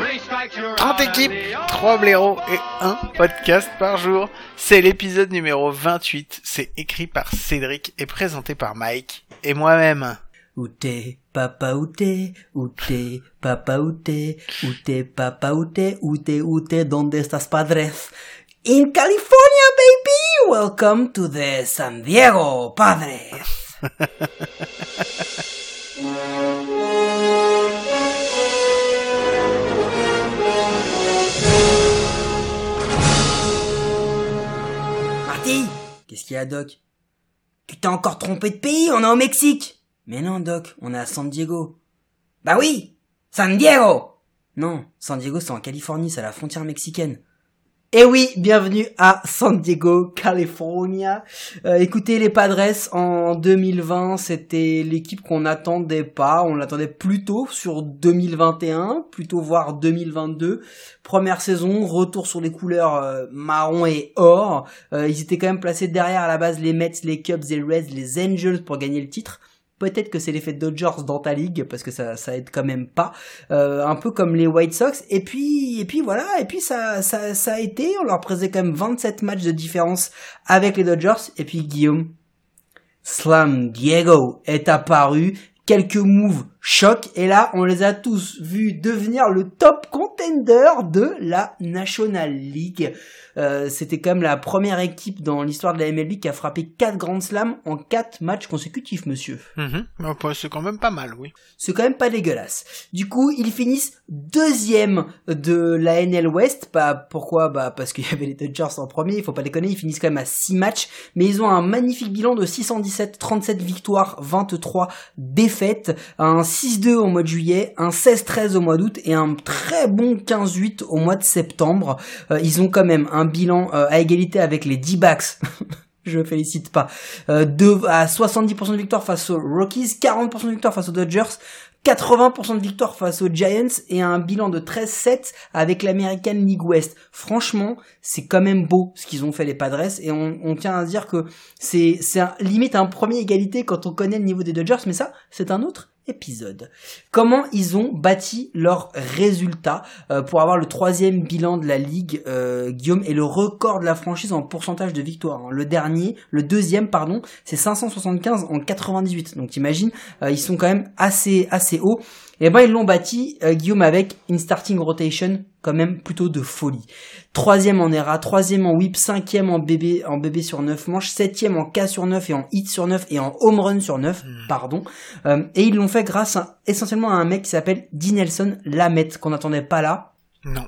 30 out and équipes, the 3 blaireaux et un podcast par jour. C'est l'épisode numéro 28. C'est écrit par Cédric et présenté par Mike et moi-même. Où t'es, papa, où t'es, où t'es, papa, où t'es, où t'es, papa, où t'es, où t'es, où t'es, donde estas padres? In California, baby! Welcome to the San Diego Padres! Qu'est-ce qu'il y a, Doc? Tu t'es encore trompé de pays, on est au Mexique! Mais non, Doc, on est à San Diego. Bah oui! San Diego! Non, San Diego c'est en Californie, c'est à la frontière mexicaine. Et oui, bienvenue à San Diego, California. Euh, écoutez, les Padres en 2020, c'était l'équipe qu'on n'attendait pas. On l'attendait plutôt sur 2021, plutôt voire 2022. Première saison, retour sur les couleurs euh, marron et or. Euh, ils étaient quand même placés derrière à la base les Mets, les Cubs, les Reds, les Angels pour gagner le titre. Peut-être que c'est l'effet Dodgers dans ta ligue parce que ça ça aide quand même pas. Euh, un peu comme les White Sox. Et puis et puis voilà. Et puis ça ça ça a été. On leur présait quand même 27 matchs de différence avec les Dodgers. Et puis Guillaume, Slam Diego est apparu. Quelques moves choc et là on les a tous vus devenir le top contender de la National League. Euh, C'était quand même la première équipe dans l'histoire de la MLB qui a frappé 4 Grand Slams en 4 matchs consécutifs, monsieur. Mhm. Bah, C'est quand même pas mal, oui. C'est quand même pas dégueulasse. Du coup, ils finissent deuxième de la NL West. Bah, pourquoi? Bah, parce qu'il y avait les Dodgers en premier. Il faut pas déconner. Ils finissent quand même à 6 matchs. Mais ils ont un magnifique bilan de 617, 37 victoires, 23 défaites. Un 6-2 au mois de juillet, un 16-13 au mois d'août et un très bon 15-8 au mois de septembre. Euh, ils ont quand même un bilan euh, à égalité avec les D-backs. Je félicite pas. Euh, à 70% de victoire face aux Rockies, 40% de victoire face aux Dodgers, 80% de victoire face aux Giants et un bilan de 13-7 avec l'American League West. Franchement, c'est quand même beau ce qu'ils ont fait les Padres et on, tient à dire que c'est c'est limite un premier égalité quand on connaît le niveau des Dodgers, mais ça c'est un autre Comment ils ont bâti leurs résultats euh, pour avoir le troisième bilan de la ligue, euh, Guillaume, et le record de la franchise en pourcentage de victoire. hein. Le dernier, le deuxième, pardon, c'est 575 en 98. Donc t'imagines, euh, ils sont quand même assez assez hauts. Et ben ils l'ont bâti, euh, Guillaume, avec une starting rotation quand même plutôt de folie. Troisième en ERA, troisième en whip, cinquième en BB, en BB sur 9 manches, septième en K sur 9 et en hit sur 9 et en home run sur 9, pardon. Euh, et ils l'ont fait grâce à- essentiellement à un mec qui s'appelle Dinelson Lamette, qu'on n'attendait pas là. Non.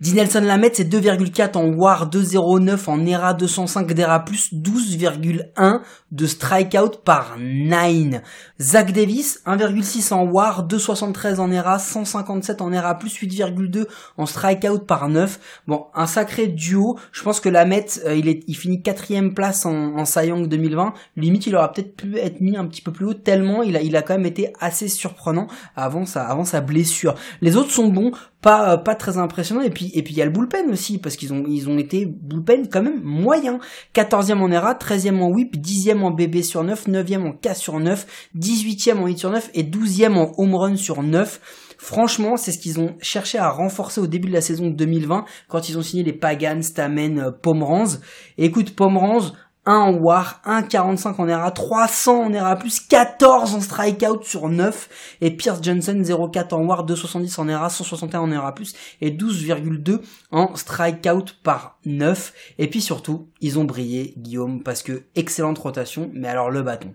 Dinelson Lamette, c'est 2,4 en WAR, 2,09 en ERA, 205 d'ERA+, 12,1 de strikeout par 9. Zach Davis, 1,6 en WAR, 2,73 en ERA, 157 en ERA+, 8,2 en strikeout par 9. Bon, un sacré duo. Je pense que Lamette, euh, il, est, il finit quatrième place en, en Cy Young 2020. Limite, il aurait peut-être pu être mis un petit peu plus haut, tellement il a, il a quand même été assez surprenant avant sa, avant sa blessure. Les autres sont bons, pas, euh, pas très impressionnants. Et puis, et puis il y a le bullpen aussi, parce qu'ils ont, ils ont été bullpen quand même moyen. 14e en ERA, 13e en whip, 10e en BB sur 9, 9e en K sur 9, 18e en hit sur 9 et 12e en home run sur 9. Franchement, c'est ce qu'ils ont cherché à renforcer au début de la saison 2020 quand ils ont signé les Pagan, Stamen, euh, Pomeranz. Écoute, Pomeranz, 1 en WAR, 1,45 en ERA, 300 en ERA+, 14 en strikeout sur 9, et Pierce Johnson, 0,4 en WAR, 2,70 en ERA, 161 en ERA+, et 12,2 en strikeout par 9. Et puis surtout, ils ont brillé, Guillaume, parce que excellente rotation, mais alors le bâton.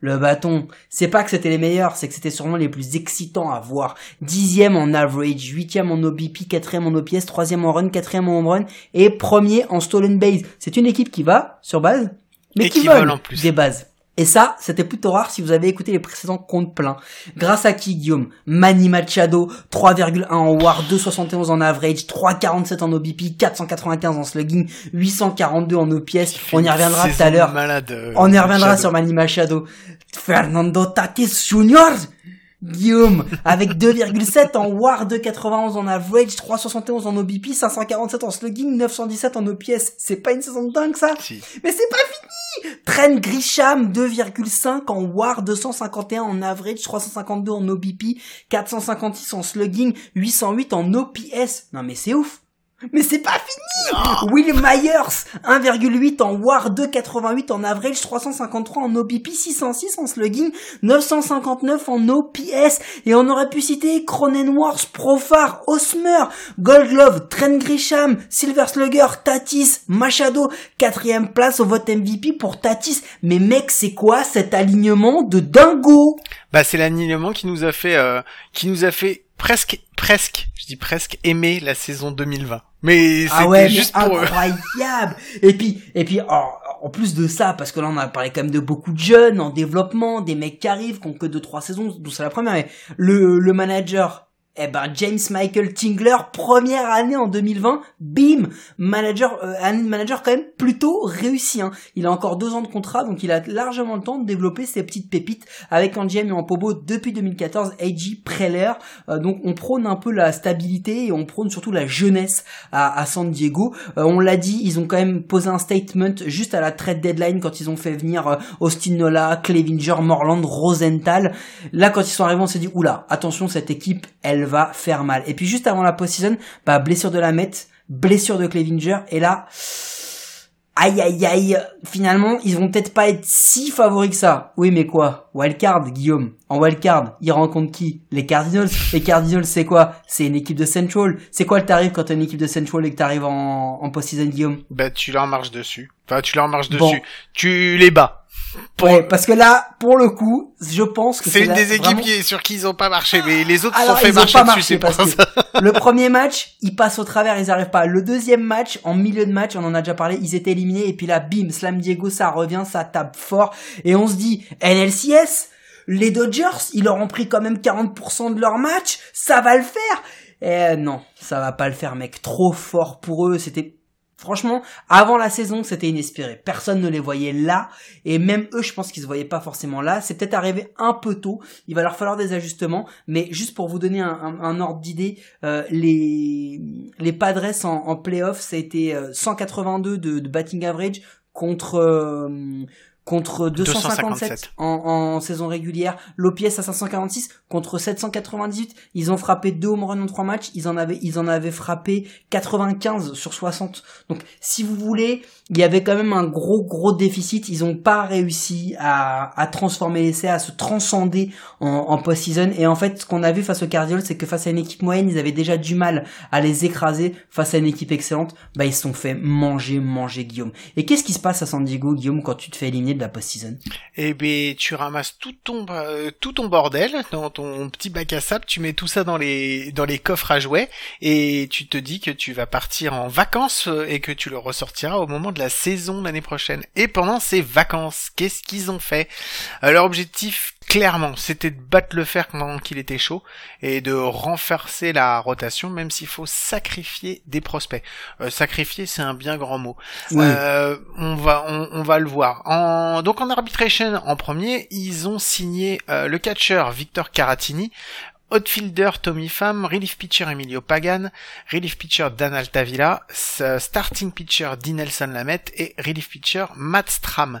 Le bâton, c'est pas que c'était les meilleurs, c'est que c'était sûrement les plus excitants à voir. Dixième en average, huitième en OBP, quatrième en OPS, troisième en run, quatrième en home run, et premier en stolen base. C'est une équipe qui va sur base, mais Et qui, qui vole, vole en plus. des bases. Et ça, c'était plutôt rare si vous avez écouté les précédents comptes pleins. Grâce à qui, Guillaume? Manny Machado, 3,1 en WAR, 2,71 en average, 3,47 en OBP, 495 en slugging, 842 en OPS. On y reviendra tout à l'heure. On y reviendra sur Manny Machado. Fernando Tatis Jr. Guillaume, avec 2,7 en WAR, 2,91 en average, 3,71 en OBP, 547 en slugging, 917 en OPS. C'est pas une saison de dingue, ça? Si. Mais c'est pas fini! Trent Grisham, 2,5 en WAR, 251 en average, 352 en OBP, 456 en slugging, 808 en OPS. Non mais c'est ouf! Mais c'est pas fini! Will Myers, 1,8 en WAR, 2,88 en average, 353 en OBP, 606 en slugging, 959 en OPS, et on aurait pu citer Cronenworth, Profar, Osmer, Gold Glove, Trent Grisham, Silver Slugger, Tatis, Machado, quatrième place au vote MVP pour Tatis. Mais mec, c'est quoi cet alignement de dingo? Bah c'est l'alignement qui nous a fait euh, qui nous a fait presque presque, je dis presque aimer la saison 2020. Mais c'était Ah ouais, mais juste pour eux. incroyable. et puis, et puis, en plus de ça, parce que là on a parlé quand même de beaucoup de jeunes en développement, des mecs qui arrivent, qui ont que deux trois saisons, d'où c'est la première. Mais le le manager. Eh ben James Michael Tingler, première année en 2020, bim, manager, euh, manager quand même plutôt réussi. Hein. Il a encore deux ans de contrat, donc il a largement le temps de développer ses petites pépites avec un GM et en Pobo depuis 2014, AJ Preller. Euh, donc on prône un peu la stabilité et on prône surtout la jeunesse à, à San Diego. Euh, on l'a dit, ils ont quand même posé un statement juste à la trade deadline quand ils ont fait venir euh, Austin Nola, Clevinger, Morland, Rosenthal. Là, quand ils sont arrivés, on s'est dit oula, attention, cette équipe, elle va faire mal. Et puis juste avant la post-season, bah blessure de la Met, blessure de Clevinger, et là. Aïe aïe aïe, finalement, ils vont peut-être pas être si favoris que ça. Oui, mais quoi? Wildcard, Guillaume. En wildcard, ils rencontrent qui? Les Cardinals. Les Cardinals, c'est quoi? C'est une équipe de Central. C'est quoi le tarif quand t'as une équipe de Central et que t'arrives en, en post-season, Guillaume? Bah tu leur marches dessus. Enfin tu leur marches Bon. dessus. Tu les bats. Pour- Ouais, parce que là, pour le coup, je pense que C'est une des équipes vraiment- qui est sur qui ils ont pas marché, mais les autres Alors, sont fait ils ont marcher pas dessus, marché pour parce ça. que le premier match, ils passent au travers, ils arrivent pas. Le deuxième match, en milieu de match, on en a déjà parlé, ils étaient éliminés et puis là, bim, Slam Diego, ça revient, ça tape fort et on se dit NLCS, les Dodgers, ils leur ont pris quand même 40% de leur match, ça va le faire. Eh non, ça va pas le faire, mec. Trop fort pour eux. C'était Franchement, avant la saison, c'était inespéré. Personne ne les voyait là. Et même eux, je pense qu'ils se voyaient pas forcément là. C'est peut-être arrivé un peu tôt. Il va leur falloir des ajustements. Mais juste pour vous donner un, ordre d'idée, euh, les, les Padres en, en playoff, ça a été euh, 182 de, de batting average contre... euh, contre 257 257. en, en saison régulière, l'OPS à 546 contre 798, ils ont frappé deux home runs en trois matchs, ils en avaient ils en avaient frappé 95 sur 60. Donc si vous voulez, il y avait quand même un gros gros déficit, ils ont pas réussi à, à transformer l'essai, à se transcender en, en post-season. Et en fait ce qu'on a vu face aux Cardinals, c'est que face à une équipe moyenne, ils avaient déjà du mal à les écraser. Face à une équipe excellente, bah ils se sont fait manger manger Guillaume. Et qu'est-ce qui se passe à San Diego Guillaume quand tu te fais éliminer de la post-season? Eh ben, tu ramasses tout ton euh, tout ton bordel dans ton petit bac à sable, tu mets tout ça dans les dans les coffres à jouets et tu te dis que tu vas partir en vacances et que tu le ressortiras au moment de la saison l'année prochaine. Et pendant ces vacances, qu'est-ce qu'ils ont fait? Euh, Leur objectif clairement, c'était de battre le fer pendant qu'il était chaud et de renforcer la rotation même s'il faut sacrifier des prospects. Euh, sacrifier, c'est un bien grand mot. Euh, on va on, on va le voir. En, donc en arbitration en premier, ils ont signé euh, le catcher Victor Caratini, outfielder Tommy Pham, relief pitcher Emilio Pagan, relief pitcher Dan Altavilla, s- starting pitcher Dinelson Lamette et relief pitcher Matt Stram.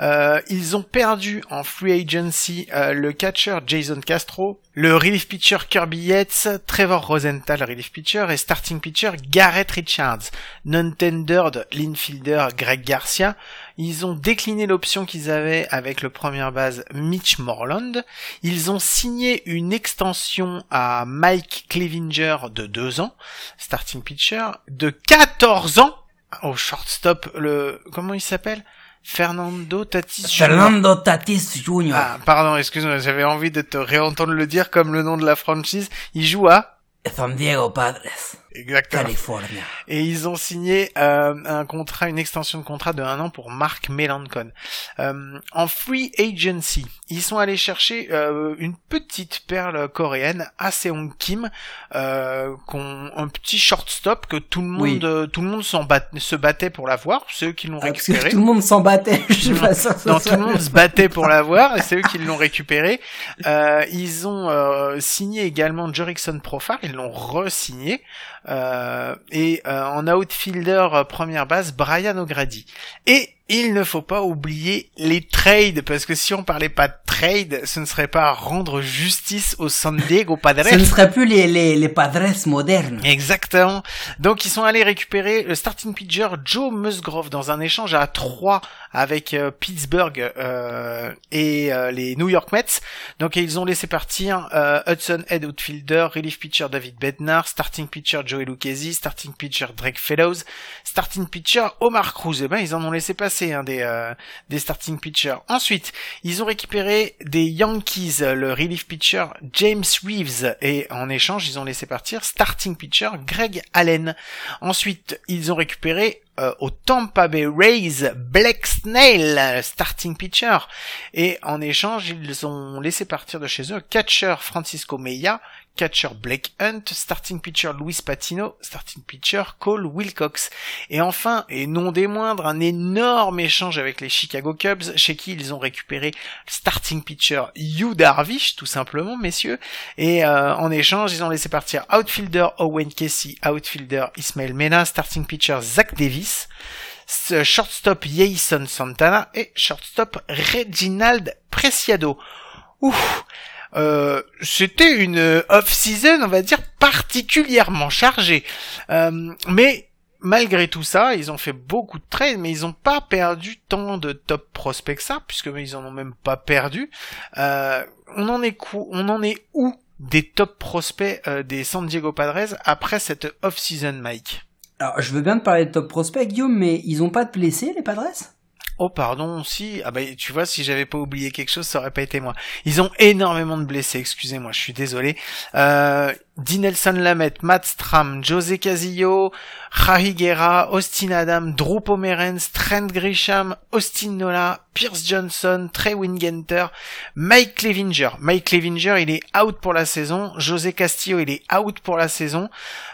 Euh, ils ont perdu en free agency euh, le catcher Jason Castro, le relief pitcher Kirby Yates, Trevor Rosenthal relief pitcher et starting pitcher Garrett Richards, non-tendered l'infielder Greg Garcia. Ils ont décliné l'option qu'ils avaient avec le premier base Mitch Morland. Ils ont signé une extension à Mike Clevinger de 2 ans, starting pitcher, de 14 ans au shortstop, le, comment il s'appelle? Fernando Tatis Jr. Fernando Tatis Jr. Ah, pardon, excuse-moi, j'avais envie de te réentendre le dire comme le nom de la franchise. Il joue à San Diego Padres. Exactement. California. Et ils ont signé euh, un contrat, une extension de contrat de un an pour Mark Melancon. Euh, en free agency, ils sont allés chercher euh, une petite perle coréenne, Aseong Kim, euh, un petit shortstop que tout le monde, Oui. euh, tout le monde s'en bat- se battait pour l'avoir. Ceux qui l'ont Ah, parce que récupéré. tout le monde s'en battait. Je sais pas, ça, Non, tout le monde se battait pour l'avoir et c'est eux qui l'ont récupéré. Euh, ils ont euh, signé également Jerickson Profar, ils l'ont re-signé. Euh, et euh, en outfielder euh, première base, Brian O'Grady. Il ne faut pas oublier les trades, parce que si on parlait pas de trade, ce ne serait pas rendre justice aux San Diego Padres. Ce ne serait plus les, les, les padres modernes. Exactement. Donc ils sont allés récupérer le starting pitcher Joe Musgrove dans un échange à 3 avec euh, Pittsburgh euh, et euh, les New York Mets. Donc ils ont laissé partir euh, Hudson Head outfielder, relief pitcher David Bednar, starting pitcher Joey Lucchesi, starting pitcher Drake Fellows, starting pitcher Omar Cruz. Eh ben ils en ont laissé passer hein, des euh, des starting pitchers. Ensuite, ils ont récupéré des Yankees, le relief pitcher James Reeves, et en échange, ils ont laissé partir starting pitcher Greg Allen. Ensuite, ils ont récupéré euh, au Tampa Bay Rays Snell, euh, starting pitcher, et en échange, ils ont laissé partir de chez eux catcher Francisco Meya, catcher Blake Hunt, starting pitcher Luis Patino, starting pitcher Cole Wilcox. Et enfin, et non des moindres, un énorme échange avec les Chicago Cubs, chez qui ils ont récupéré starting pitcher Yu Darvish, tout simplement, messieurs. Et euh, en échange, ils ont laissé partir outfielder Owen Casey, outfielder Ismael Mena, starting pitcher Zach Davis, shortstop Jason Santana et shortstop Reginald Preciado. Ouf euh, c'était une euh, off-season, on va dire, particulièrement chargée. Euh, mais malgré tout ça, ils ont fait beaucoup de trades, mais ils n'ont pas perdu tant de top prospects que ça, puisque ils en ont même pas perdu. Euh, on en est on en est où des top prospects euh, des San Diego Padres après cette off-season, Mike? Alors, je veux bien te parler de top prospect, Guillaume, mais ils ont pas de blessés, les padres? Oh pardon, si ah bah tu vois si j'avais pas oublié quelque chose ça aurait pas été moi. Ils ont énormément de blessés, excusez-moi, je suis désolé. Euh, Dinelson Lamet, Matt Stram, José Casillo, Jahi Guerra, Austin Adam, Drew Pomeranz, Trent Grisham, Austin Nola, Pierce Johnson, Trey Wingenter, Mike Clevinger. Mike Clevinger il est out pour la saison, José Castillo il est out pour la saison,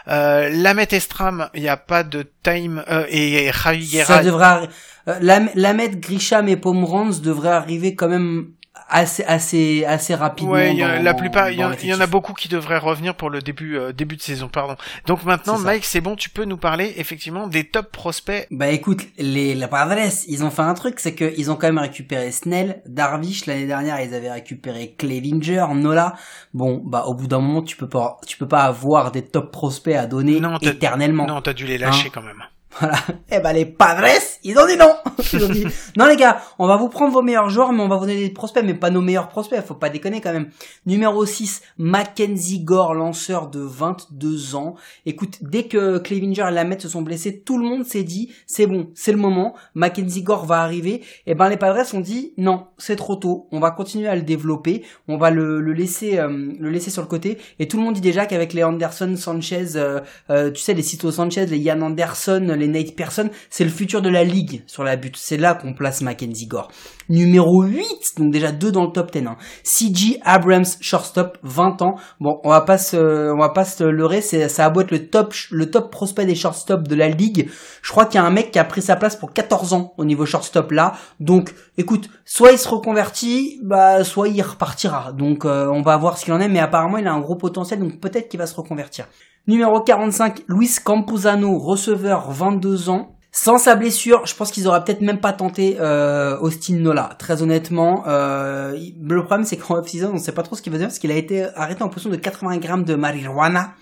euh, Lamet et Stram il n'y a pas de time euh, et, Guerra Ça devrait arri- euh, Lamet, Grisham et Pomeranz devraient arriver quand même assez assez assez rapidement. Ouais, il y a- dans- la plupart, il y, en- il y en a beaucoup qui devraient revenir pour le début euh, début de saison, pardon. Donc maintenant. Mike, c'est bon, tu peux nous parler effectivement des top prospects. Bah écoute, les, les Padres, ils ont fait un truc, c'est qu'ils ont quand même récupéré Snell, Darvish, l'année dernière ils avaient récupéré Clevinger, Nola. Bon, bah au bout d'un moment tu peux pas, tu peux pas avoir des top prospects à donner Non, éternellement. Non, t'as dû les lâcher Hein quand même. Voilà. Eh ben les Padres, ils ont dit non. Ils non les gars, on va vous prendre vos meilleurs joueurs, mais on va vous donner des prospects, mais pas nos meilleurs prospects. Faut pas déconner quand même. Numéro 6, Mackenzie Gore, lanceur de 22 ans. Écoute, dès que Clevinger et Lamette se sont blessés, tout le monde s'est dit c'est bon, c'est le moment. Mackenzie Gore va arriver. Et ben les Padres ont dit non, c'est trop tôt. On va continuer à le développer. On va le, le laisser euh, le laisser sur le côté. Et tout le monde dit déjà qu'avec les Anderson, Sanchez, euh, euh, tu sais les Cito Sanchez, les Ian Anderson, les Nate Pearson, c'est le futur de la ligue sur la butte. C'est là qu'on place Mackenzie Gore. Numéro 8, donc déjà deux dans le top 10. Hein. CG Abrams, shortstop, 20 ans. Bon, on va pas se, on va pas se leurrer, ça a beau être le top, le top prospect des shortstops de la ligue. Je crois qu'il y a un mec qui a pris sa place pour 14 ans au niveau shortstop là. Donc, écoute, soit il se reconvertit, bah, soit il repartira. Donc, euh, on va voir ce qu'il en est, mais apparemment il a un gros potentiel, donc peut-être qu'il va se reconvertir. Numéro 45, Luis Campuzano, receveur, 22 ans. Sans sa blessure, je pense qu'ils auraient peut-être même pas tenté euh, Austin Nola. Très honnêtement, euh, le problème c'est qu'en off-season, on sait pas trop ce qu'il va dire parce qu'il a été arrêté en possession de 80 grammes de marijuana.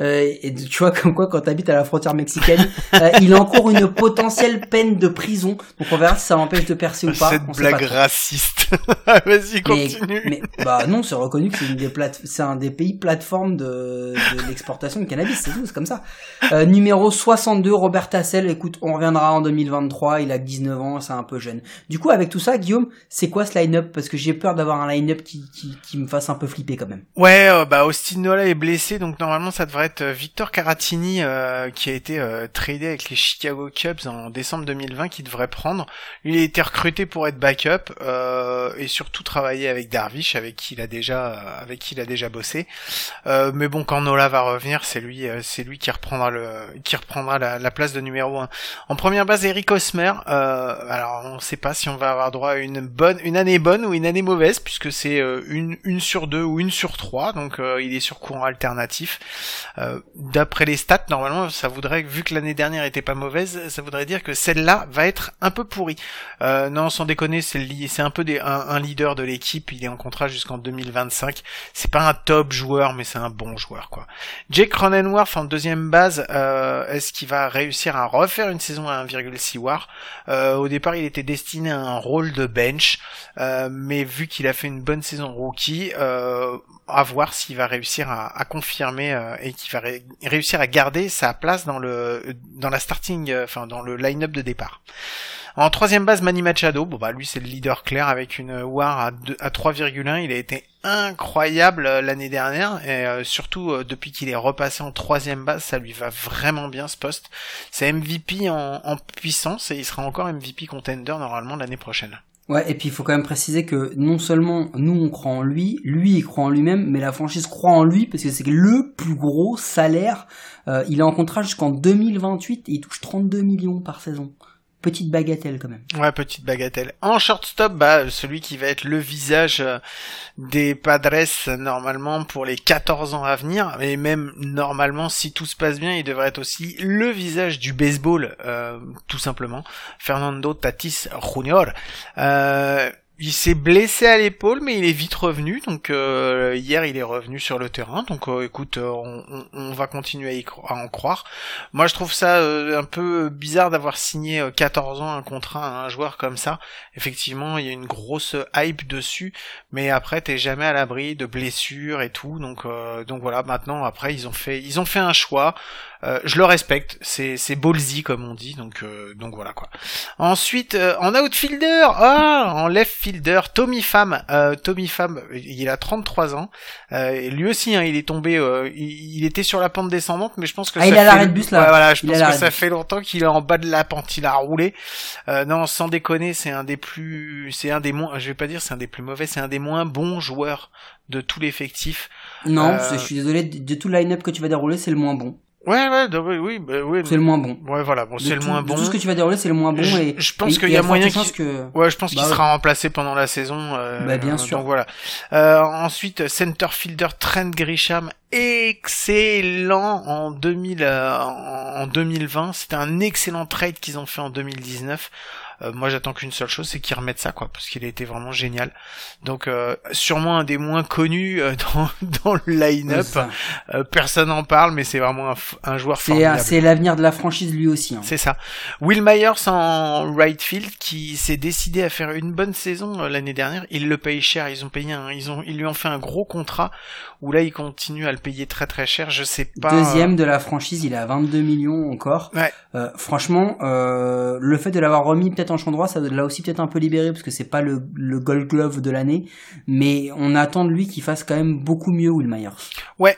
Euh, et tu vois comme quoi quand t'habites à la frontière mexicaine, euh, il encourt une potentielle peine de prison. Donc on verra si ça l'empêche de percer ou pas. Cette on pas blague raciste. Vas-y, continue. mais- bah non, c'est reconnu que c'est une des plate- c'est un des pays plateformes de, de l'exportation de cannabis, c'est tout, c'est comme ça. Euh, numéro 62, Robert Tassel. Écoute, on reviendra en 2023. Il a 19 ans, c'est un peu jeune. Du coup, avec tout ça, Guillaume, c'est quoi ce line-up? Parce que j'ai peur d'avoir un line-up qui, me fasse un peu flipper quand même. Ouais, euh, bah Austin Nola est blessé, donc normalement ça devrait être Victor Caratini euh, qui a été euh, tradé avec les Chicago Cubs en décembre 2020 qui devrait prendre. Il a été recruté pour être backup et surtout travailler avec Darvish, avec qui il a déjà, avec qui il a déjà bossé. mais bon, quand Nola va revenir, c'est lui, c'est lui qui reprendra le, qui reprendra la, la place de numéro 1. En première base, Eric Osmer. alors on sait pas si on va avoir droit à une bonne, une année bonne ou une année mauvaise, puisque c'est euh, une, une sur deux ou une sur trois, donc euh, il est sur courant alternatif. Euh, d'après les stats, normalement, ça voudrait, vu que l'année dernière était pas mauvaise, ça voudrait dire que celle-là va être un peu pourrie. non, sans déconner, c'est un peu des, un, leader de l'équipe. Il est en contrat jusqu'en 2025. C'est pas un top joueur, mais c'est un bon joueur, quoi. Jake Cronenworth en deuxième base, est-ce qu'il va réussir à refaire une saison à 1,6 war Au départ, il était destiné à un rôle de bench, mais vu qu'il a fait une bonne saison rookie, euh, à voir s'il va réussir à, confirmer euh, et qu'il va réussir à garder sa place dans le dans la starting, euh, enfin dans le line-up de départ. En troisième base, Manny Machado, bon bah lui c'est le leader clair avec une WAR à, à 3,1. Il a été incroyable l'année dernière et surtout depuis qu'il est repassé en troisième base, ça lui va vraiment bien ce poste. C'est MVP en, en puissance et il sera encore MVP contender normalement l'année prochaine. Ouais, et puis il faut quand même préciser que non seulement nous on croit en lui, lui il croit en lui-même, mais la franchise croit en lui parce que c'est le plus gros salaire. Euh, il est en contrat jusqu'en 2028 et il touche 32 millions par saison petite bagatelle quand même. Ouais, petite bagatelle. En shortstop, bah celui qui va être le visage euh, des Padres normalement pour les 14 ans à venir, et même normalement si tout se passe bien, il devrait être aussi le visage du baseball, euh, tout simplement. Fernando Tatis Jr. Euh, il s'est blessé à l'épaule, mais il est vite revenu. Donc euh, hier, il est revenu sur le terrain. Donc euh, écoute, euh, on, va continuer à, en croire. Moi, je trouve ça un peu bizarre d'avoir signé 14 ans un contrat à un joueur comme ça. Effectivement, il y a une grosse hype dessus, mais après, t'es jamais à l'abri de blessures et tout. Donc donc voilà. Maintenant, après, ils ont fait ils ont fait un choix. Euh, je le respecte, c'est c'est ballsy comme on dit, donc euh, donc voilà quoi. Ensuite, euh, en outfielder, ah, en left fielder, Tommy Pham, Tommy Pham, il a 33 ans, lui aussi, hein, il est tombé, il, était sur la pente descendante, mais je pense que ah, il a l'arrêt de bus là. voilà, je pense que ça fait longtemps qu'il est en bas de la pente, il a roulé. non, sans déconner, c'est un des plus, c'est un des moins, je vais pas dire c'est un des plus mauvais, c'est un des moins bons joueurs de tout l'effectif. Non, je suis désolé, de tout le line-up que tu vas dérouler, c'est le moins bon. Ouais, ouais, oui, oui, bah, oui. C'est le moins bon. Ouais, voilà, bon, c'est le moins bon. Tout ce que tu vas dérouler, c'est le moins bon. Je, et je pense qu'il y a moyen qu'il, que... ouais, je pense qu'il bah sera remplacé pendant la saison. Euh, bah, bien sûr. Donc voilà. Euh, ensuite, center fielder Trent Grisham, excellent en 2000, euh, en 2020. C'était un excellent trade qu'ils ont fait en 2019. Euh, moi, j'attends qu'une seule chose, c'est qu'ils remettent ça, quoi, parce qu'il a été vraiment génial. Donc, euh, sûrement un des moins connus euh, dans, dans le line-up. personne n'en parle, mais c'est vraiment un, joueur formidable. C'est l'avenir de la franchise lui aussi. Hein. C'est ça. Will Myers en right field, qui s'est décidé à faire une bonne saison l'année dernière. Il le paye cher. Ils ont payé un, ils ont, ils lui ont fait un gros contrat où là, il continue à le payer très très cher. Je sais pas. Deuxième de la franchise, il a 22 millions encore. Ouais. franchement, le fait de l'avoir remis peut-être en champ droit, ça l'a aussi peut-être un peu libéré parce que c'est pas le, Gold Glove de l'année, mais on attend de lui qu'il fasse quand même beaucoup mieux Will Myers. Ouais.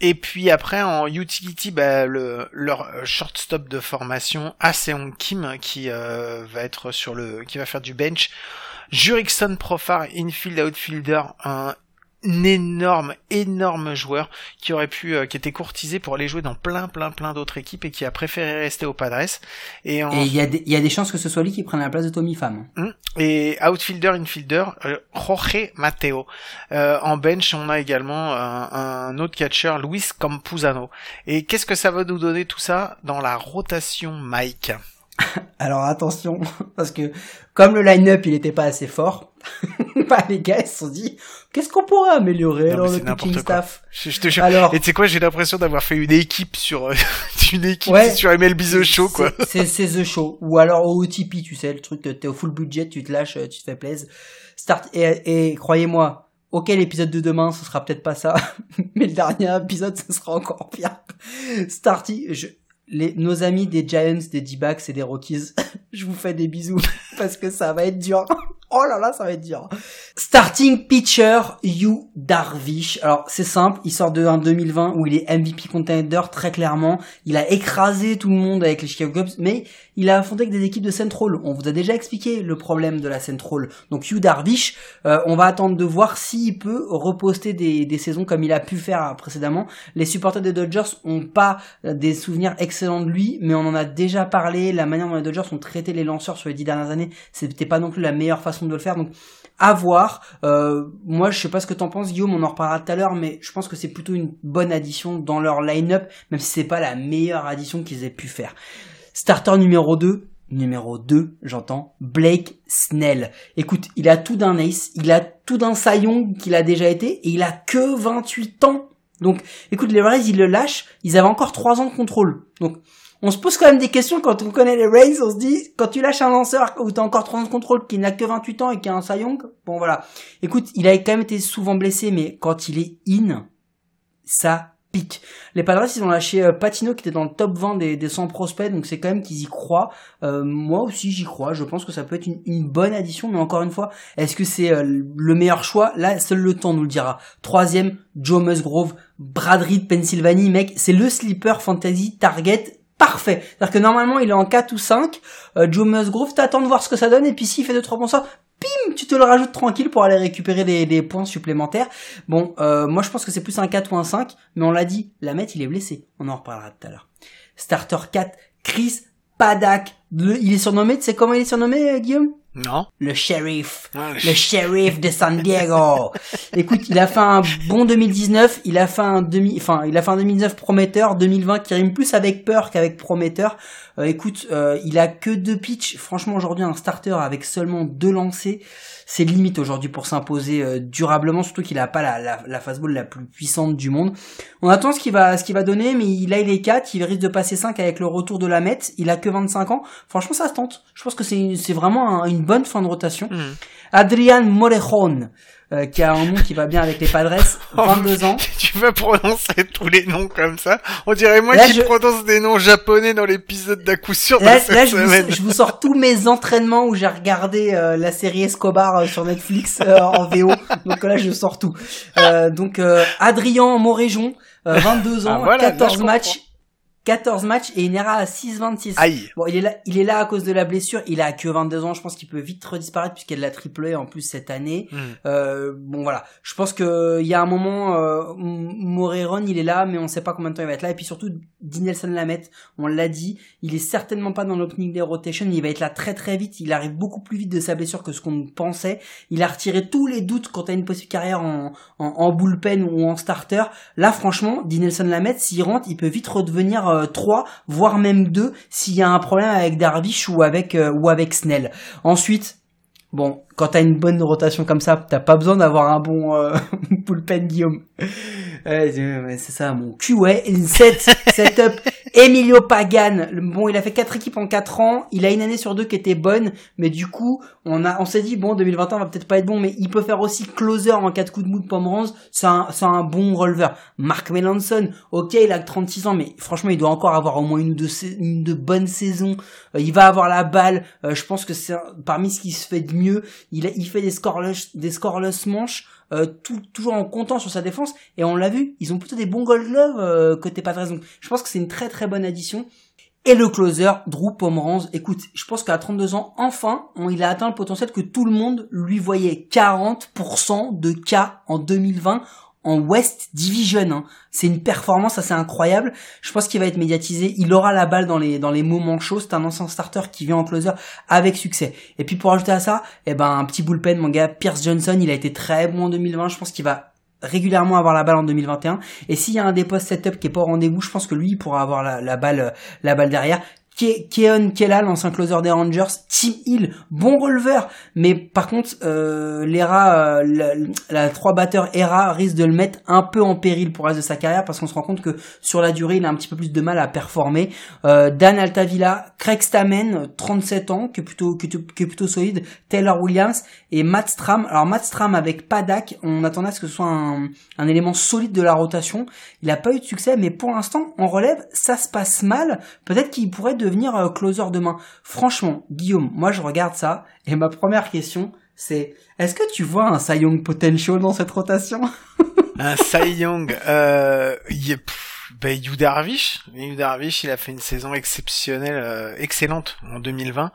Et puis après en utility, bah, le, leur shortstop de formation, Aseong Kim, qui euh, va être sur le, qui va faire du bench. Jurickson Profar, infield outfielder, un énorme, énorme joueur qui aurait pu, euh, qui était courtisé pour aller jouer dans plein, plein, plein d'autres équipes et qui a préféré rester au Padres. Et il y, a des, y a des chances que ce soit lui qui prenne la place de Tommy Pham. Hum. Et outfielder, infielder, euh, Jorge Mateo. Euh, en bench, on a également un, un autre catcher, Luis Campuzano. Et qu'est-ce que ça va nous donner tout ça dans la rotation Mike? Alors attention, parce que comme le line-up il n'était pas assez fort, bah, les gars ils se sont dit qu'est-ce qu'on pourrait améliorer dans le pitching staff je, te Alors, et tu sais quoi, j'ai l'impression d'avoir fait une équipe sur euh, une équipe sur MLB The Show quoi. C'est The Show ou alors au OTP, tu sais le truc t'es au full budget, tu te lâches, tu te fais plaisir. Start et, et croyez-moi, Ok, l'épisode de demain, ce sera peut-être pas ça, mais le dernier épisode, ce sera encore pire. Starty, je, les, nos amis des Giants, des D-backs et des Rockies, je vous fais des bisous parce que ça va être dur. Oh là là, ça va être dur. Starting pitcher, You Darvish. Alors, c'est simple, il sort de un 2020 où il est MVP contender très clairement. Il a écrasé tout le monde avec les Chicago Cubs, mais il a affronté avec des équipes de Central. On vous a déjà expliqué le problème de la Central. Donc, You Darvish, euh, on va attendre de voir s'il peut reposter des, des saisons comme il a pu faire précédemment. Les supporters des Dodgers ont pas des souvenirs excellents de lui, mais on en a déjà parlé. La manière dont les Dodgers ont traité les lanceurs sur les dix dernières années, c'était pas non plus la meilleure façon de le faire. Donc, à voir. Euh, moi, je sais pas ce que t'en penses, Guillaume. On en reparlera tout à l'heure, mais je pense que c'est plutôt une bonne addition dans leur line-up, même si c'est pas la meilleure addition qu'ils aient pu faire. Starter numéro 2, numéro 2, j'entends, Blake Snell. Écoute, il a tout d'un ace, il a tout d'un saillon qu'il a déjà été, et il a que 28 ans. Donc, écoute, les Rays, ils le lâchent, ils avaient encore 3 ans de contrôle. Donc, on se pose quand même des questions quand on connaît les Rays, on se dit, quand tu lâches un lanceur où t'as encore 3 ans de contrôle, qui n'a que 28 ans et qui a un saillon, bon voilà. Écoute, il a quand même été souvent blessé, mais quand il est in, ça pique. Les Padres, ils ont lâché euh, Patino qui était dans le top 20 des, des 100 prospects, donc c'est quand même qu'ils y croient. Euh, moi aussi, j'y crois. Je pense que ça peut être une, bonne addition, mais encore une fois, est-ce que c'est euh, le meilleur choix? Là, seul le temps nous le dira. Troisième, Joe Musgrove, Brad Reed, Pennsylvanie, mec, c'est le sleeper fantasy target parfait. C'est-à-dire que normalement, il est en 4 ou 5. Joe Musgrove, t'attends de voir ce que ça donne, et puis s'il fait 2-3 bons sorts, pim, tu te le rajoutes tranquille pour aller récupérer des, des points supplémentaires. Bon, euh, moi je pense que c'est plus un 4 ou un 5, mais on l'a dit, la il est blessé. On en reparlera tout à l'heure. Starter 4, Chris Padak. Il est surnommé, tu sais comment il est surnommé, euh, Guillaume? Non. Le shérif. le shérif de San Diego. Écoute, il a fait un bon 2019, il a fait un demi, enfin, il a fait un 2019 prometteur, 2020 qui rime plus avec peur qu'avec prometteur. Euh, écoute, euh, il a que deux pitchs. Franchement, aujourd'hui, un starter avec seulement deux lancés, c'est limite aujourd'hui pour s'imposer euh, durablement, surtout qu'il a pas la, la, la fastball la plus puissante du monde. On attend ce qu'il va, ce qu'il va donner, mais là, il est 4, il risque de passer 5 avec le retour de la Met. Il a que 25 ans. Franchement, ça se tente. Je pense que c'est, c'est vraiment une bonne fin de rotation. Mmh. Adrian Morejon, euh, qui a un nom qui va bien avec les Padres, 22 ans. tu vas prononcer tous les noms comme ça? On dirait moi Là, qui je- prononce des noms japonais dans l'épisode d'à coup sûr de Là, cette là, je, vous, je vous sors tous mes entraînements où j'ai regardé euh, la série Escobar euh, sur Netflix euh, en VO. Donc là, je sors tout. Euh, donc euh, Adrien Moréjon, euh, 22 ans, Ah, voilà, là, 14 je matchs, 14 matchs et une ERA à 6,26. Aïe. Bon, il est là, il est là à cause de la blessure. Il a que 22 ans. Je pense qu'il peut vite redisparaître puisqu'il y a de la triple A en plus cette année. Hmm. Euh, bon voilà, je pense que il y a un moment, euh, Moreron il est là, mais on sait pas combien de temps il va être là. Et puis surtout, Dinelson Lamette, on l'a dit, il est certainement pas dans l'opening day rotation. Il va être là très très vite. Il arrive beaucoup plus vite de sa blessure que ce qu'on pensait. Il a retiré tous les doutes quant à une possible carrière en, en, en bullpen ou en starter. Là, franchement, Dinelson Lamette, s'il rentre, il peut vite redevenir euh, 3, voire même 2 s'il y a un problème avec Darvish ou avec euh, ou avec Snell. Ensuite, Bon, quand t'as une bonne rotation comme ça, t'as pas besoin d'avoir un bon euh, bullpen Guillaume. Ouais, c'est ça, mon cul, ouais. Set, setup, Emilio Pagan. Bon, il a fait quatre équipes en quatre ans. Il a une année sur deux qui était bonne, mais du coup, on a, on s'est dit, bon, 2021 va peut-être pas être bon, mais il peut faire aussi closer en quatre coups de mou de Pomeranz. C'est un, c'est un bon releveur. Mark Melanson, ok, il a que 36 ans, mais franchement, il doit encore avoir au moins une ou deux, sais- une de bonnes saisons. Euh, il va avoir la balle. Euh, je pense que c'est parmi ce qui se fait de mieux. Il, fait des scoreless, des scoreless manches, euh, toujours en comptant sur sa défense. Et on l'a vu, ils ont plutôt des bons gold gloves euh, côté Padres. Donc, je pense que c'est une très très bonne addition. Et le closer, Drew Pomeranz, écoute, je pense qu'à 32 ans, enfin, il a atteint le potentiel que tout le monde lui voyait. 40% de cas en 2020 en West Division. hein. C'est une performance assez incroyable. Je pense qu'il va être médiatisé. Il aura la balle dans les dans les moments chauds. C'est un ancien starter qui vient en closer avec succès. Et puis pour ajouter à ça, eh ben un petit bullpen, mon gars, Pierce Johnson, il a été très bon en 2020. Je pense qu'il va régulièrement avoir la balle en 2021 et s'il y a un des postes setup qui est pas au rendez-vous je pense que lui il pourra avoir la, balle la balle derrière Keon Kellal, l'ancien closer des Rangers, Tim Hill, bon releveur, mais par contre, euh, l'ERA, euh, la, trois batteurs ERA risque de le mettre un peu en péril pour le reste de sa carrière parce qu'on se rend compte que sur la durée, il a un petit peu plus de mal à performer. Euh, Dan Altavilla, Craig Stamen, 37 ans, qui est plutôt, qui plutôt solide, Taylor Williams et Matt Stram. Alors Matt Stram avec Padak, on attendait à ce que ce soit un, un élément solide de la rotation. Il n'a pas eu de succès, mais pour l'instant, en relève, ça se passe mal. Peut-être qu'il pourrait devenir euh, closer demain. Franchement, Guillaume, moi je regarde ça et ma première question c'est est-ce que tu vois un Cy Young potential dans cette rotation? Un Cy Young, euh, il ben, Yu Darvish, Yu Darvish, il a fait une saison exceptionnelle, euh, excellente en 2020.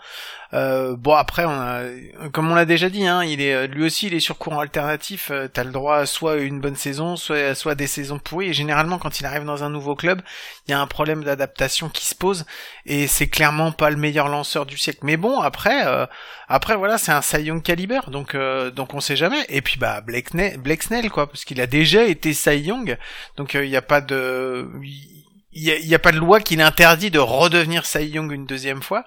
Euh, bon après, on a, comme on l'a déjà dit, hein, il est lui aussi il est sur courant alternatif. Euh, T'as le droit à soit une bonne saison, soit des saisons pourries. Et généralement, quand il arrive dans un nouveau club, il y a un problème d'adaptation qui se pose et c'est clairement pas le meilleur lanceur du siècle. Mais bon, après, euh, après voilà, c'est un Cy Young caliber, donc euh, donc on sait jamais. Et puis bah Blake, Blake Snell quoi, parce qu'il a déjà été Cy Young, donc il n'y a pas de il n'y a, pas de loi qui l'interdit de redevenir Cy Young une deuxième fois.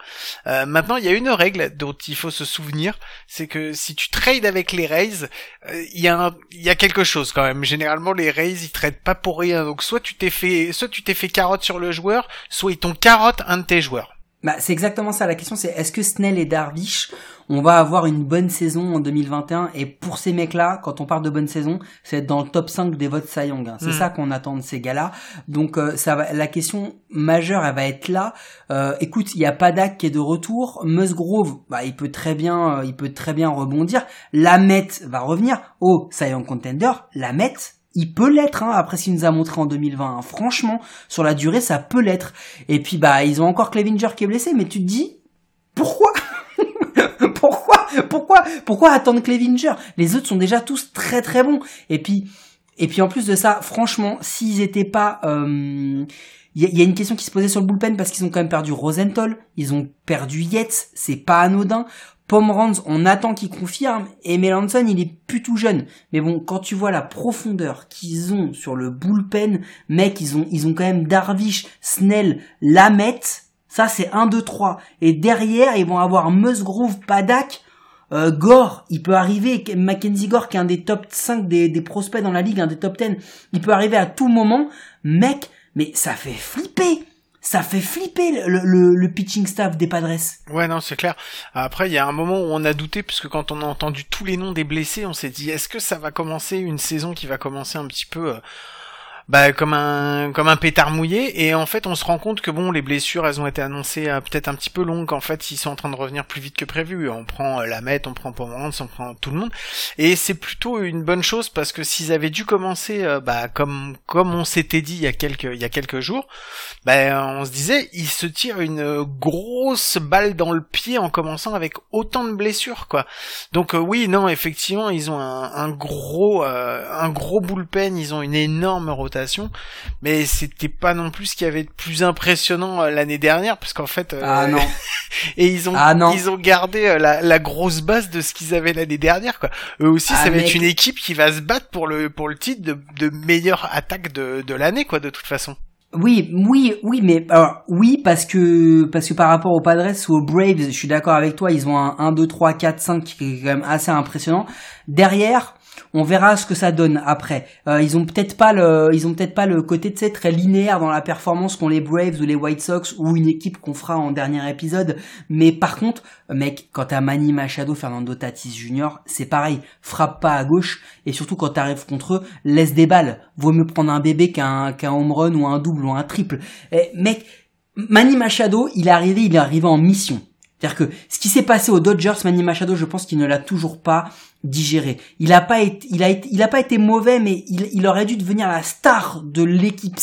Euh, maintenant, il y a une règle dont il faut se souvenir, c'est que si tu trades avec les Rays, euh, il y, a quelque chose quand même. Généralement, les Rays, ils traitent pas pour rien. Donc, soit tu t'es fait, soit tu t'es fait carotte sur le joueur, soit ils t'ont carotte un de tes joueurs. Bah, c'est exactement ça. La question, c'est est-ce que Snell et Darvish, on va avoir une bonne saison en 2021 Et pour ces mecs-là, quand on parle de bonne saison, c'est être dans le top 5 des votes Cy Young. Hein. C'est mm. ça qu'on attend de ces gars-là. Donc, euh, ça va. La question majeure, elle va être là. Euh, écoute, il y a Padak qui est de retour. Musgrove, bah, il peut très bien, euh, il peut très bien rebondir. Lamet va revenir. Oh, Cy Young contender. Lamet, il peut l'être hein, après ce qu'il nous a montré en 2020. Hein. Franchement, sur la durée, ça peut l'être. Et puis bah ils ont encore Clevinger qui est blessé, mais tu te dis pourquoi Pourquoi Pourquoi Pourquoi attendre Clevinger Les autres sont déjà tous très très bons. Et puis et puis en plus de ça, franchement, s'ils étaient pas euh, il y, a une question qui se posait sur le bullpen parce qu'ils ont quand même perdu Rosenthal, ils ont perdu Yates, c'est pas anodin. Pomeranz, on attend qu'il confirme, et Melanson, il est plus tout jeune. Mais bon, quand tu vois la profondeur qu'ils ont sur le bullpen, mec, ils ont, ils ont quand même Darvish, Snell, Lamette, ça c'est 1, 2, 3. Et derrière, ils vont avoir Musgrove, Padak, euh, Gore, il peut arriver, Mackenzie Gore, qui est un des top 5 des, des prospects dans la ligue, un des top 10, il peut arriver à tout moment. Mec, mais ça fait flipper ça fait flipper le, le, pitching staff des Padres. Ouais, non, c'est clair. Après, il y a un moment où on a douté, puisque quand on a entendu tous les noms des blessés, on s'est dit, est-ce que ça va commencer une saison qui va commencer un petit peu... Euh, bah, comme un comme un pétard mouillé. Et en fait on se rend compte que bon les blessures elles ont été annoncées euh, peut-être un petit peu longues. En fait ils sont en train de revenir plus vite que prévu. On prend euh, la Met on prend Pomerantz on prend tout le monde. Et c'est plutôt une bonne chose parce que s'ils avaient dû commencer euh, bah comme comme on s'était dit il y a quelques il y a quelques jours bah on se disait ils se tirent une grosse balle dans le pied en commençant avec autant de blessures quoi. Donc oui non effectivement ils ont un, un gros un gros bullpen. Ils ont une énorme rotation mais c'était pas non plus ce qui avait de plus impressionnant euh, l'année dernière, parce qu'en fait, euh, ah non, et ils ont ah, ils ont gardé euh, la, grosse base de ce qu'ils avaient l'année dernière, quoi. Eux aussi, ça ah, va être une équipe qui va se battre pour le pour le titre de, de meilleure attaque de, de l'année, quoi, de toute façon. Oui, oui, oui, mais alors oui parce que parce que par rapport aux Padres ou aux Braves, je suis d'accord avec toi, ils ont un 1 2 3 4 5 qui est quand même assez impressionnant. Derrière, on verra ce que ça donne après. Euh, ils ont peut-être pas le, ils ont peut-être pas le côté de très linéaire dans la performance qu'ont les Braves ou les White Sox ou une équipe qu'on fera en dernier épisode. Mais par contre, mec, quand t'as Manny Machado, Fernando Tatis Jr., c'est pareil. Frappe pas à gauche et surtout quand t'arrives contre eux, laisse des balles. Vaut mieux prendre un bébé qu'un qu'un home run ou un double ou un triple. Et, mec, Manny Machado, il est arrivé, il est arrivé en mission. C'est-à-dire que ce qui s'est passé aux Dodgers, Manny Machado, je pense qu'il ne l'a toujours pas digéré. Il a pas été, il a été, il a pas été mauvais, mais il, il aurait dû devenir la star de l'équipe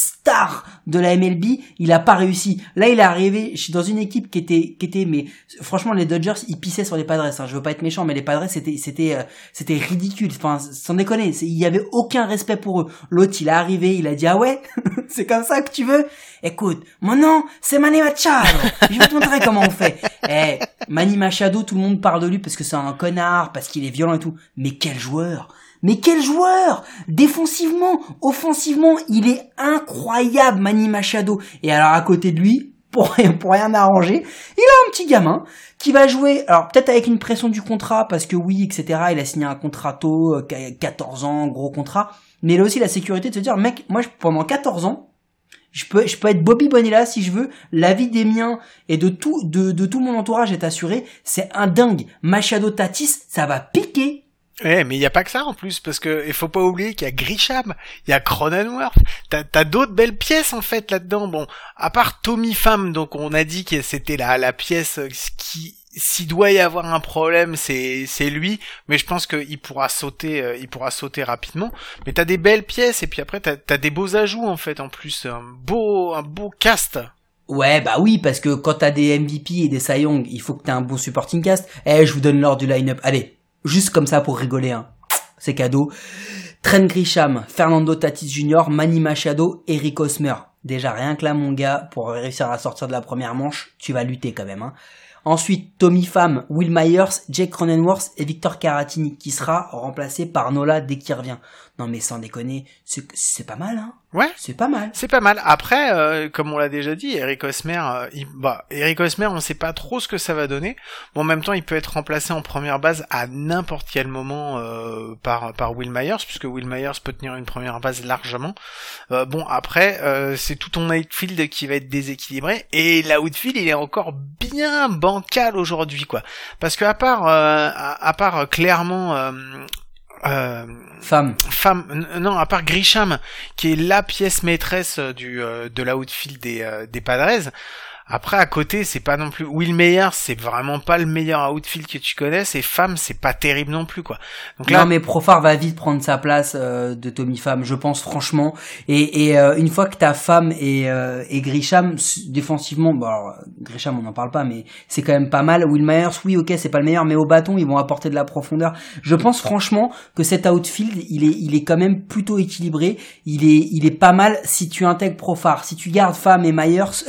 de la MLB. Il a pas réussi. Là, il est arrivé dans une équipe qui était, qui était, mais franchement, les Dodgers, ils pissaient sur les Padres. Hein. Je veux pas être méchant, mais les Padres, c'était, c'était, euh, c'était ridicule. Enfin, sans déconner, il y avait aucun respect pour eux. L'autre, il est arrivé, il a dit ah ouais, c'est comme ça que tu veux? Écoute, mon nom, c'est Manny Machado. Je vais te montrer comment on fait. Eh, Manny Machado, tout le monde parle de lui parce que c'est un connard, parce qu'il est violent et tout. Mais quel joueur? Mais quel joueur Défensivement, offensivement, il est incroyable, Manny Machado. Et alors à côté de lui, pour rien, pour rien arranger. Il a un petit gamin qui va jouer, alors peut-être avec une pression du contrat, parce que oui, etc. Il a signé un contrat tôt, 14 ans, gros contrat. Mais il a aussi la sécurité de se dire, mec, moi pendant 14 ans, je peux, je peux être Bobby Bonilla si je veux. La vie des miens et de tout, de, de tout mon entourage est assurée. C'est un dingue. Machado Tatis, ça va piquer. Ouais, mais il y a pas que ça en plus, parce que il faut pas oublier qu'il y a Grisham, il y a Cronenworth, t'as as, d'autres belles pièces en fait là-dedans. Bon, à part Tommy Pham, donc on a dit que c'était la, la pièce qui s'il doit y avoir un problème, c'est c'est lui, mais je pense qu'il pourra sauter, euh, il pourra sauter rapidement. Mais t'as des belles pièces et puis après t'as as des beaux ajouts en fait en plus, un beau un beau cast. Ouais, bah oui, parce que quand t'as des MVP et des Cy Young, il faut que t'aies un bon supporting cast. Eh, je vous donne l'ordre du line-up. Allez, juste comme ça pour rigoler, hein. C'est cadeau. Trent Grisham, Fernando Tatis Jr., Manny Machado, Eric Osmer. Déjà, rien que là, mon gars, pour réussir à sortir de la première manche, tu vas lutter quand même, hein. Ensuite, Tommy Pham, Will Myers, Jake Cronenworth et Victor Caratini, qui sera remplacé par Nola dès qu'il revient. Non mais sans déconner, c'est pas mal, hein Ouais. C'est pas mal. C'est pas mal. Après, euh, comme on l'a déjà dit, Eric Osmer, euh, il, bah, Eric Osmer, on sait pas trop ce que ça va donner. Bon, en même temps, il peut être remplacé en première base à n'importe quel moment euh, par par Will Myers, puisque Will Myers peut tenir une première base largement. bon, après, c'est tout ton outfield qui va être déséquilibré, et l'outfield, il est encore bien bancal aujourd'hui, quoi. Parce que à part à, part clairement euh, femme. Femme. Non, à part Grisham, qui est la pièce maîtresse du euh, de l'outfield des euh, des Padres. Après, à côté, c'est pas non plus Will Meyer, c'est vraiment pas le meilleur outfield que tu connaisses, et Femme, c'est pas terrible non plus, quoi. Donc là, non, mais Profar va vite prendre sa place euh, de Tommy Femme, je pense franchement. Et, et euh, une fois que ta Femme et, euh, et Grisham défensivement, bon, Grisham, on n'en parle pas, mais c'est quand même pas mal. Will Myers, oui, ok, c'est pas le meilleur, mais au bâton, ils vont apporter de la profondeur. Je pense franchement que cet outfield, il est, il est quand même plutôt équilibré. Il est, il est pas mal si tu intègres Profar, si tu gardes Femme et Myers,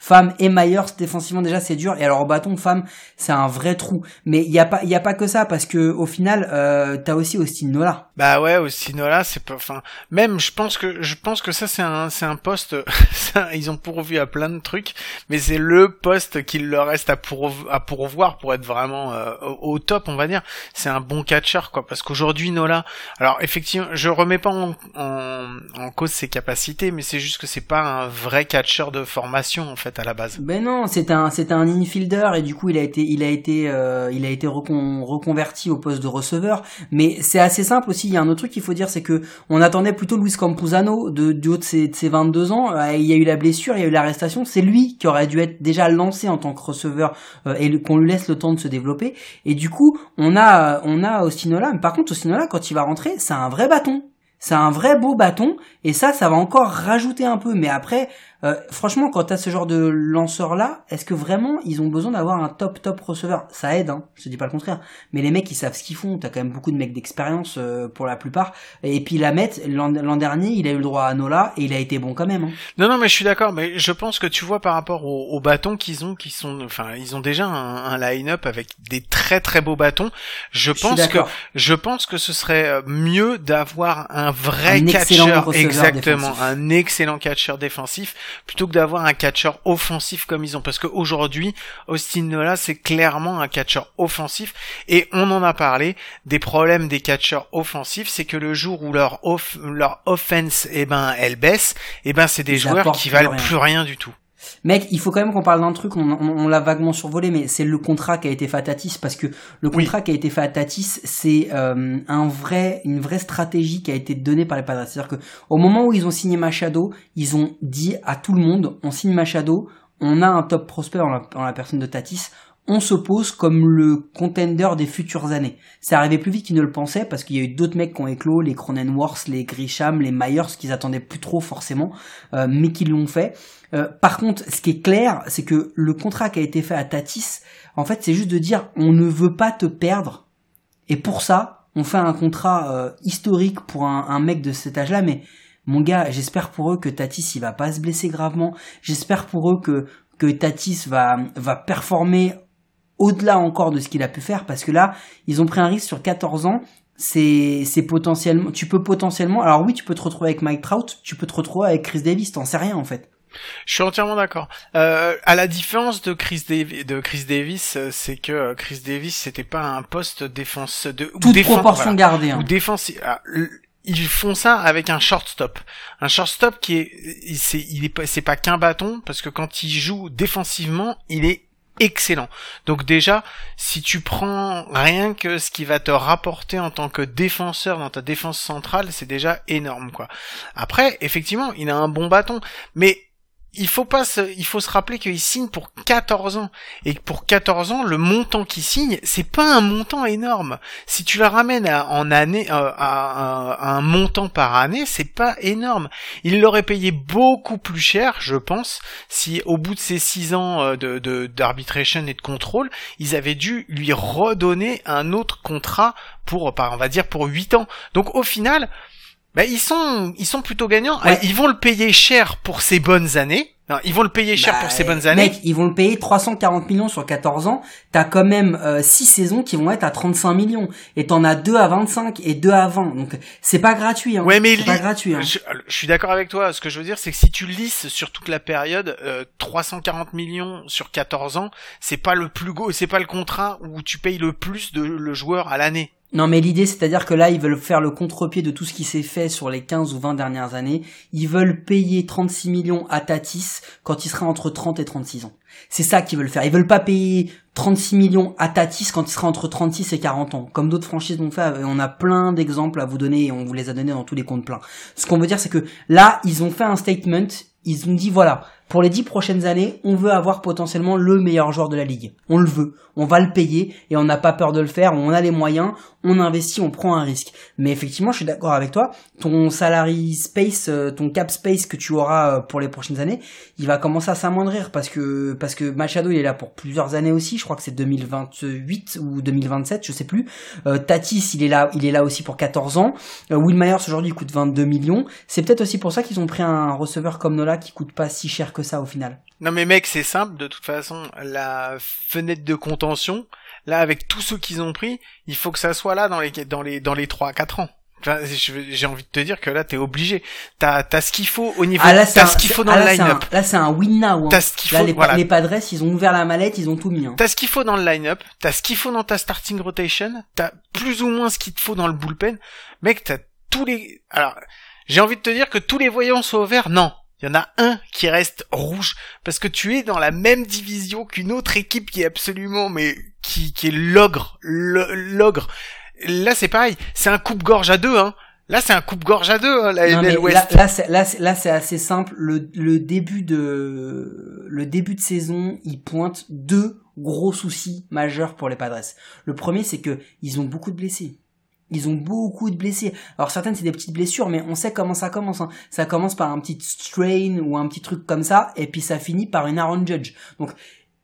Femme et Myers défensivement déjà c'est dur. Et alors au bâton femme c'est un vrai trou. Mais il y a pas il y a pas que ça parce que au final euh, t'as aussi Austin Nola. Bah ouais Austin Nola c'est pas enfin même je pense que je pense que ça c'est un c'est un poste ils ont pourvu à plein de trucs mais c'est le poste qu'il leur reste à, pourvoir pour être vraiment euh, au, top on va dire. C'est un bon catcher quoi. Parce qu'aujourd'hui Nola alors effectivement je remets pas en, en, cause ses capacités mais c'est juste que c'est pas un vrai catcher de formation en fait à la Ben non, c'est un c'est un infielder et du coup il a été il a été euh, il a été reconverti au poste de receveur. Mais c'est assez simple aussi. Il y a un autre truc qu'il faut dire, c'est que on attendait plutôt Luis Campuzano de du haut de ses, de ses 22 ans. Euh, il y a eu la blessure, il y a eu l'arrestation. C'est lui qui aurait dû être déjà lancé en tant que receveur euh, et qu'on lui laisse le temps de se développer. Et du coup on a on a Ostinola. Mais par contre Ostinola quand il va rentrer, c'est un vrai bâton. C'est un vrai beau bâton et ça, ça va encore rajouter un peu. Mais après, euh, franchement, quand t'as ce genre de lanceur là, est-ce que vraiment ils ont besoin d'avoir un top top receveur? Ça aide, hein, je te dis pas le contraire. Mais les mecs, ils savent ce qu'ils font. T'as quand même beaucoup de mecs d'expérience euh, pour la plupart. Et puis la mettre l'an dernier, il a eu le droit à Nola et il a été bon quand même. Hein. Non, non, mais je suis d'accord. Mais je pense que tu vois par rapport aux, bâtons qu'ils ont, qui sont, enfin, ils ont déjà un, line-up avec des très très beaux bâtons. Je pense que je pense que ce serait euh, mieux d'avoir un vrai catcher, exactement, un excellent catcher défensif plutôt que d'avoir un catcheur offensif comme ils ont. Parce qu'aujourd'hui, Austin Nola, c'est clairement un catcheur offensif. Et on en a parlé, des problèmes des catcheurs offensifs, c'est que le jour où leur, off, leur offense, eh ben, elle baisse, eh ben, c'est des joueurs qui valent plus rien du tout. Mec, il faut quand même qu'on parle d'un truc, on, l'a vaguement survolé, mais c'est le contrat qui a été fait à Tatis, parce que le contrat qui a été fait à Tatis, c'est euh, un vrai, une vraie stratégie qui a été donnée par les Padres. C'est-à-dire que au moment où ils ont signé Machado, ils ont dit à tout le monde, on signe Machado, on a un top prospect en la, personne de Tatis, on se pose comme le contender des futures années. C'est arrivé plus vite qu'ils ne le pensaient parce qu'il y a eu d'autres mecs qui ont éclos, les Cronenworth, les Grisham, les Myers, qu'ils attendaient plus trop forcément, euh, mais qui l'ont fait. Euh, par contre, ce qui est clair, c'est que le contrat qui a été fait à Tatis, en fait, c'est juste de dire on ne veut pas te perdre. Et pour ça, on fait un contrat euh, historique pour un, mec de cet âge-là, mais mon gars, j'espère pour eux que Tatis il va pas se blesser gravement. J'espère pour eux que que Tatis va va performer au-delà encore de ce qu'il a pu faire parce que là, ils ont pris un risque sur 14 ans. C'est c'est potentiellement tu peux potentiellement alors oui, tu peux te retrouver avec Mike Trout, tu peux te retrouver avec Chris Davis, t'en sais rien en fait. Je suis entièrement d'accord. Euh, à la différence de Chris, Davi- de Chris Davis, euh, c'est que euh, Chris Davis c'était pas un poste défense de ou Toute défense- proportion voilà. gardée. hein. ou défense. ah, l- Ils font ça avec un shortstop. Un shortstop qui est, c'est, il est c'est pas qu'un bâton parce que quand il joue défensivement, il est excellent. Donc déjà, si tu prends rien que ce qui va te rapporter en tant que défenseur dans ta défense centrale, c'est déjà énorme quoi. Après, effectivement, il a un bon bâton, mais il faut pas se, il faut se rappeler qu'il signe pour 14 ans. Et pour 14 ans, le montant qu'il signe, c'est pas un montant énorme. Si tu le ramènes à, en année, euh, à, à- à un montant par année, c'est pas énorme. Il l'aurait payé beaucoup plus cher, je pense, si au bout de ces 6 ans euh, de, d'arbitration et de contrôle, ils avaient dû lui redonner un autre contrat pour, on va dire, pour 8 ans. Donc au final, bah, ils sont, ils sont plutôt gagnants. Ouais. Ils vont le payer cher pour ses bonnes années. Non, ils vont le payer cher Bah, pour ses bonnes années. Mec, ils vont le payer 340 millions sur 14 ans. T'as quand même 6 saisons qui vont être à 35 millions. Et t'en as 2 à 25 et 2 à 20. Donc c'est pas gratuit. Hein. Ouais, mais c'est pas gratuit. Hein. Je, je suis d'accord avec toi. Ce que je veux dire, c'est que si tu lisses sur toute la période, euh, 340 millions sur 14 ans, c'est pas le plus gros, c'est pas le contrat où tu payes le plus de le joueur à l'année. Non, mais l'idée, c'est-à-dire que là, ils veulent faire le contre-pied de tout ce qui s'est fait sur les 15 ou 20 dernières années. Ils veulent payer 36 millions à Tatis quand il sera entre 30 et 36 ans. C'est ça qu'ils veulent faire. Ils veulent pas payer 36 millions à Tatis quand il sera entre 36 et 40 ans. Comme d'autres franchises l'ont fait, on a plein d'exemples à vous donner et on vous les a donnés dans tous les comptes pleins. Ce qu'on veut dire, c'est que là, ils ont fait un statement. Ils ont dit, voilà, pour les 10 prochaines années, on veut avoir potentiellement le meilleur joueur de la ligue. On le veut. On va le payer et on n'a pas peur de le faire. On a les moyens. On investit, on prend un risque. Mais effectivement, je suis d'accord avec toi. Ton salary space, euh, ton cap space que tu auras euh, pour les prochaines années, il va commencer à s'amoindrir parce que parce que Machado il est là pour plusieurs années aussi. Je crois que c'est 2028 ou 2027, je sais plus. Euh, Tatis il est là, il est là aussi pour 14 ans. Will Myers aujourd'hui coûte 22 millions. C'est peut-être aussi pour ça qu'ils ont pris un receveur comme Nola qui coûte pas si cher que ça au final. Non mais mec, c'est simple. De toute façon, la fenêtre de contention, là, avec tous ceux qu'ils ont pris, il faut que ça soit là dans les dans les dans les trois à quatre ans. Enfin, je- j'ai envie de te dire que là, t'es obligé. T'as t'as ce qu'il faut au niveau. Ah là c'est t'as ce qu'il faut dans ah, le là, un- line-up. là c'est un win now. hein. T'as ce qu'il Là faut. les, voilà. les Padres ils ont ouvert la mallette, ils ont tout mis. Hein. T'as ce qu'il faut dans le line-up, t'as ce qu'il faut dans ta starting rotation, t'as plus ou moins ce qu'il te faut dans le bullpen. Mec, t'as tous les... Alors, j'ai envie de te dire que tous les voyants sont au vert. Non, il y en a un qui reste rouge. Parce que tu es dans la même division qu'une autre équipe qui est absolument... mais qui, qui est l'ogre. L'ogre. Là, c'est pareil. C'est un coupe-gorge à deux, hein. Là, c'est un coupe-gorge à deux, hein, la Non, là, West. là, c'est, là, là, assez simple. Le, le début de, le début de saison, il pointe deux gros soucis majeurs pour les Padres. Le premier, c'est que ils ont beaucoup de blessés. Ils ont beaucoup de blessés. Alors certaines c'est des petites blessures, mais on sait comment ça commence. hein. Ça commence par un petit strain ou un petit truc comme ça, et puis ça finit par une Aaron Judge. Donc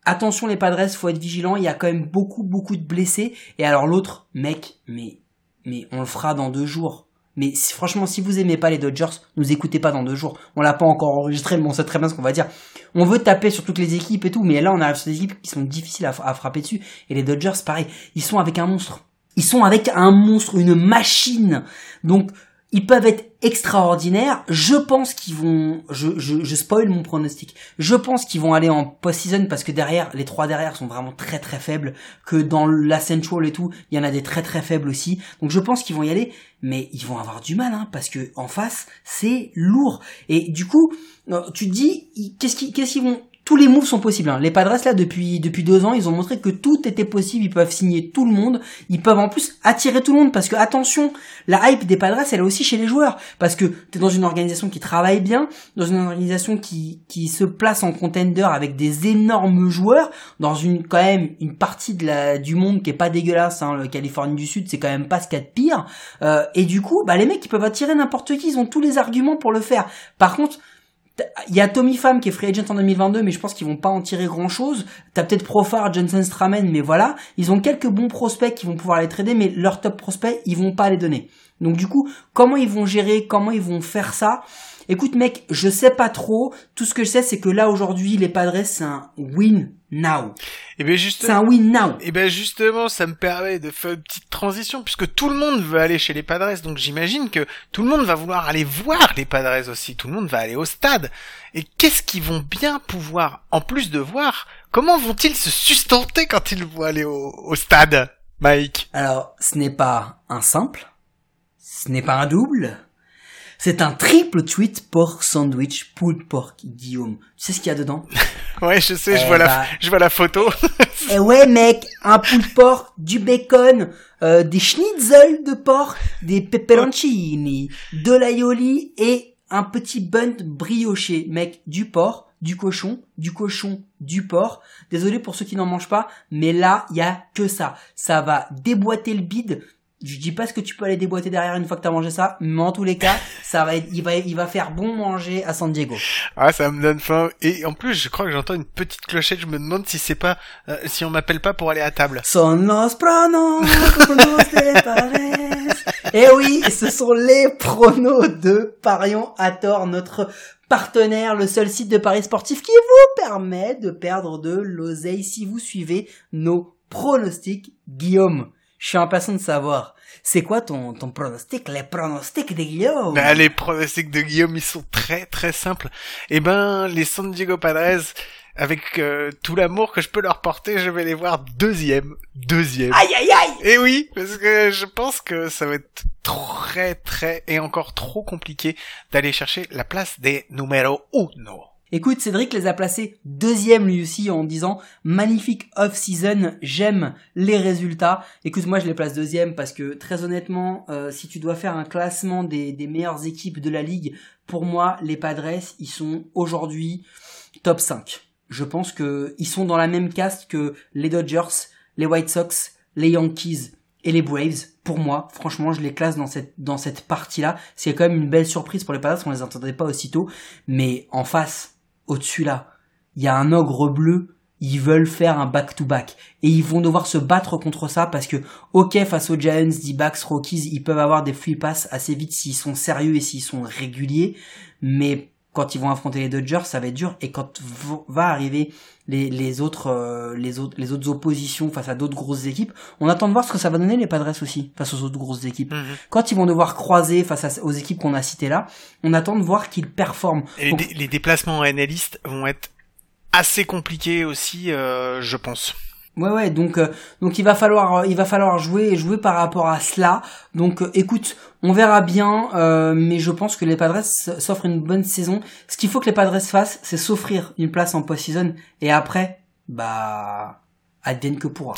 attention les Padres, faut être vigilant. Il y a quand même beaucoup beaucoup de blessés. Et alors l'autre, mec, mais mais on le fera dans deux jours. Mais franchement, si vous aimez pas les Dodgers, nous écoutez pas dans deux jours. On l'a pas encore enregistré, mais on sait très bien ce qu'on va dire. On veut taper sur toutes les équipes et tout, mais là on arrive sur des équipes qui sont difficiles à, à frapper dessus. Et les Dodgers, pareil, ils sont avec un monstre. Ils sont avec un monstre, une machine. Donc ils peuvent être extraordinaires. Je pense qu'ils vont, je, je, je spoil mon pronostic. Je pense qu'ils vont aller en post-season parce que derrière, les trois derrière sont vraiment très très faibles. Que dans la Central et tout, il y en a des très très faibles aussi. Donc je pense qu'ils vont y aller, mais ils vont avoir du mal, hein, parce que en face, c'est lourd. Et du coup, euh, tu te dis, qu'est-ce qu'ils, qu'est-ce qu'ils vont tous les moves sont possibles. Hein. Les Padres là depuis depuis deux ans, ils ont montré que tout était possible. Ils peuvent signer tout le monde. Ils peuvent en plus attirer tout le monde parce que attention, la hype des Padres, elle est aussi chez les joueurs parce que t'es dans une organisation qui travaille bien, dans une organisation qui qui se place en contender avec des énormes joueurs, dans une quand même une partie de la du monde qui est pas dégueulasse. Hein. Le Californie du Sud, c'est quand même pas ce qu'il y a de pire. Euh, et du coup, bah les mecs, ils peuvent attirer n'importe qui. Ils ont tous les arguments pour le faire. Par contre il y a Tommy Pham qui est free agent en 2022, mais je pense qu'ils vont pas en tirer grand chose. T'as peut-être Profar, Johnson Stramen, mais voilà. Ils ont quelques bons prospects qui vont pouvoir les trader, mais leurs top prospects, ils vont pas les donner. Donc du coup, comment ils vont gérer, comment ils vont faire ça? Écoute mec, je sais pas trop. Tout ce que je sais, c'est que là aujourd'hui, les Padres, c'est un win now. Et bien C'est justement, un win now. et ben justement, ça me permet de faire une petite transition puisque tout le monde veut aller chez les Padres, donc j'imagine que tout le monde va vouloir aller voir les Padres aussi. Tout le monde va aller au stade. Et qu'est-ce qu'ils vont bien pouvoir, en plus de voir, comment vont-ils se sustenter quand ils vont aller au, au stade, Mike? Alors, ce n'est pas un simple, ce n'est pas un double, c'est un triple tweet pork sandwich pulled pork, Guillaume. Tu sais ce qu'il y a dedans? Ouais, je sais, je Eh vois la, bah. je vois la photo. Eh ouais mec, un pulled pork, du bacon, euh, des schnitzel de porc, des pepperoncini, de l'aioli et un petit bun brioché, mec, du porc, du cochon, du cochon, du porc. Désolé pour ceux qui n'en mangent pas, mais là, il y a que ça. Ça va déboîter le bide. Je dis pas ce que tu peux aller déboîter derrière une fois que t'as mangé ça, mais en tous les cas, ça va être, il va, il va faire bon manger à San Diego. Ah, ça me donne faim. Et en plus, je crois que j'entends une petite clochette. Je me demande si c'est pas, euh, si on m'appelle pas pour aller à table. Son los pronos. Eh oui, ce sont les pronos de Parion à tort, notre partenaire, le seul site de paris sportif qui vous permet de perdre de l'oseille si vous suivez nos pronostics. Guillaume, je suis impatient de savoir, c'est quoi ton, ton pronostic, les pronostics de Guillaume? Bah, les pronostics de Guillaume, ils sont très très simples. Eh ben, les San Diego Padres, avec euh, tout l'amour que je peux leur porter, je vais les voir deuxième, deuxième. Aïe aïe aïe Et oui, parce que je pense que ça va être très très et encore trop compliqué d'aller chercher la place des numéro uno. Écoute, Cédric les a placés deuxième lui aussi en disant magnifique off-season, j'aime les résultats. Écoute, moi je les place deuxième parce que très honnêtement, euh, si tu dois faire un classement des, meilleures équipes de la ligue, pour moi les Padres, ils sont aujourd'hui top 5. Je pense que ils sont dans la même caste que les Dodgers, les White Sox, les Yankees et les Braves. Pour moi, franchement, je les classe dans cette partie-là. C'est quand même une belle surprise pour les Padres, on les entendait pas aussitôt, mais en face, au-dessus là, il y a un ogre bleu, ils veulent faire un back-to-back. Et ils vont devoir se battre contre ça parce que, ok, face aux Giants, D-backs, Rockies, ils peuvent avoir des free pass assez vite s'ils sont sérieux et s'ils sont réguliers. Mais quand ils vont affronter les Dodgers, ça va être dur. Et quand va arriver les, les autres, euh, les autres, les autres oppositions face à d'autres grosses équipes, on attend de voir ce que ça va donner les Padres aussi face aux autres grosses équipes. Quand ils vont devoir croiser face à- aux équipes qu'on a citées là, on attend de voir qu'ils performent. Et les, Donc, dé- les déplacements en vont être assez compliqués aussi, euh, je pense. Ouais ouais donc euh, donc il va falloir il va falloir jouer et jouer par rapport à cela. Donc euh, écoute on verra bien euh, mais je pense que les Padres s'offrent une bonne saison. Ce qu'il faut que les Padres fassent c'est s'offrir une place en post-season. Et après bah que pourra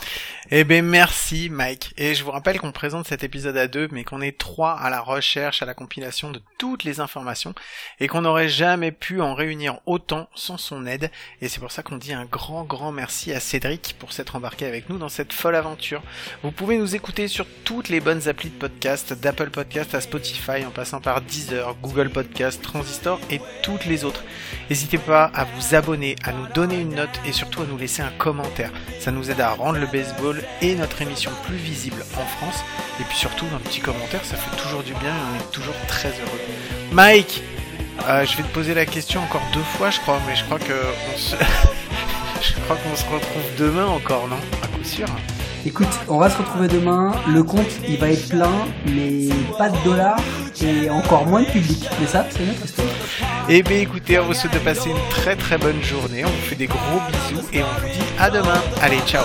Eh ben merci Mike. Et je vous rappelle qu'on présente cet épisode à deux, mais qu'on est trois à la recherche, à la compilation de toutes les informations, et qu'on n'aurait jamais pu en réunir autant sans son aide. Et c'est pour ça qu'on dit un grand grand merci à Cédric pour s'être embarqué avec nous dans cette folle aventure. Vous pouvez nous écouter sur toutes les bonnes applis de podcast, d'Apple Podcast à Spotify, en passant par Deezer, Google Podcast, Transistor et toutes les autres. N'hésitez pas à vous abonner, à nous donner une note et surtout à nous laisser un commentaire. Nous aide à rendre le baseball et notre émission plus visible en France. Et puis surtout, un petit commentaire, ça fait toujours du bien et on est toujours très heureux. Mike, euh, je vais te poser la question encore deux fois, je crois, mais je crois que je crois qu'on se retrouve demain encore, non? À coup sûr. Écoute on va se retrouver demain le compte il va être plein mais pas de dollars et encore moins de public mais ça c'est notre histoire Eh bien écoutez, on vous souhaite de passer une très très bonne journée. On vous fait des gros bisous et on vous dit à demain. Allez, ciao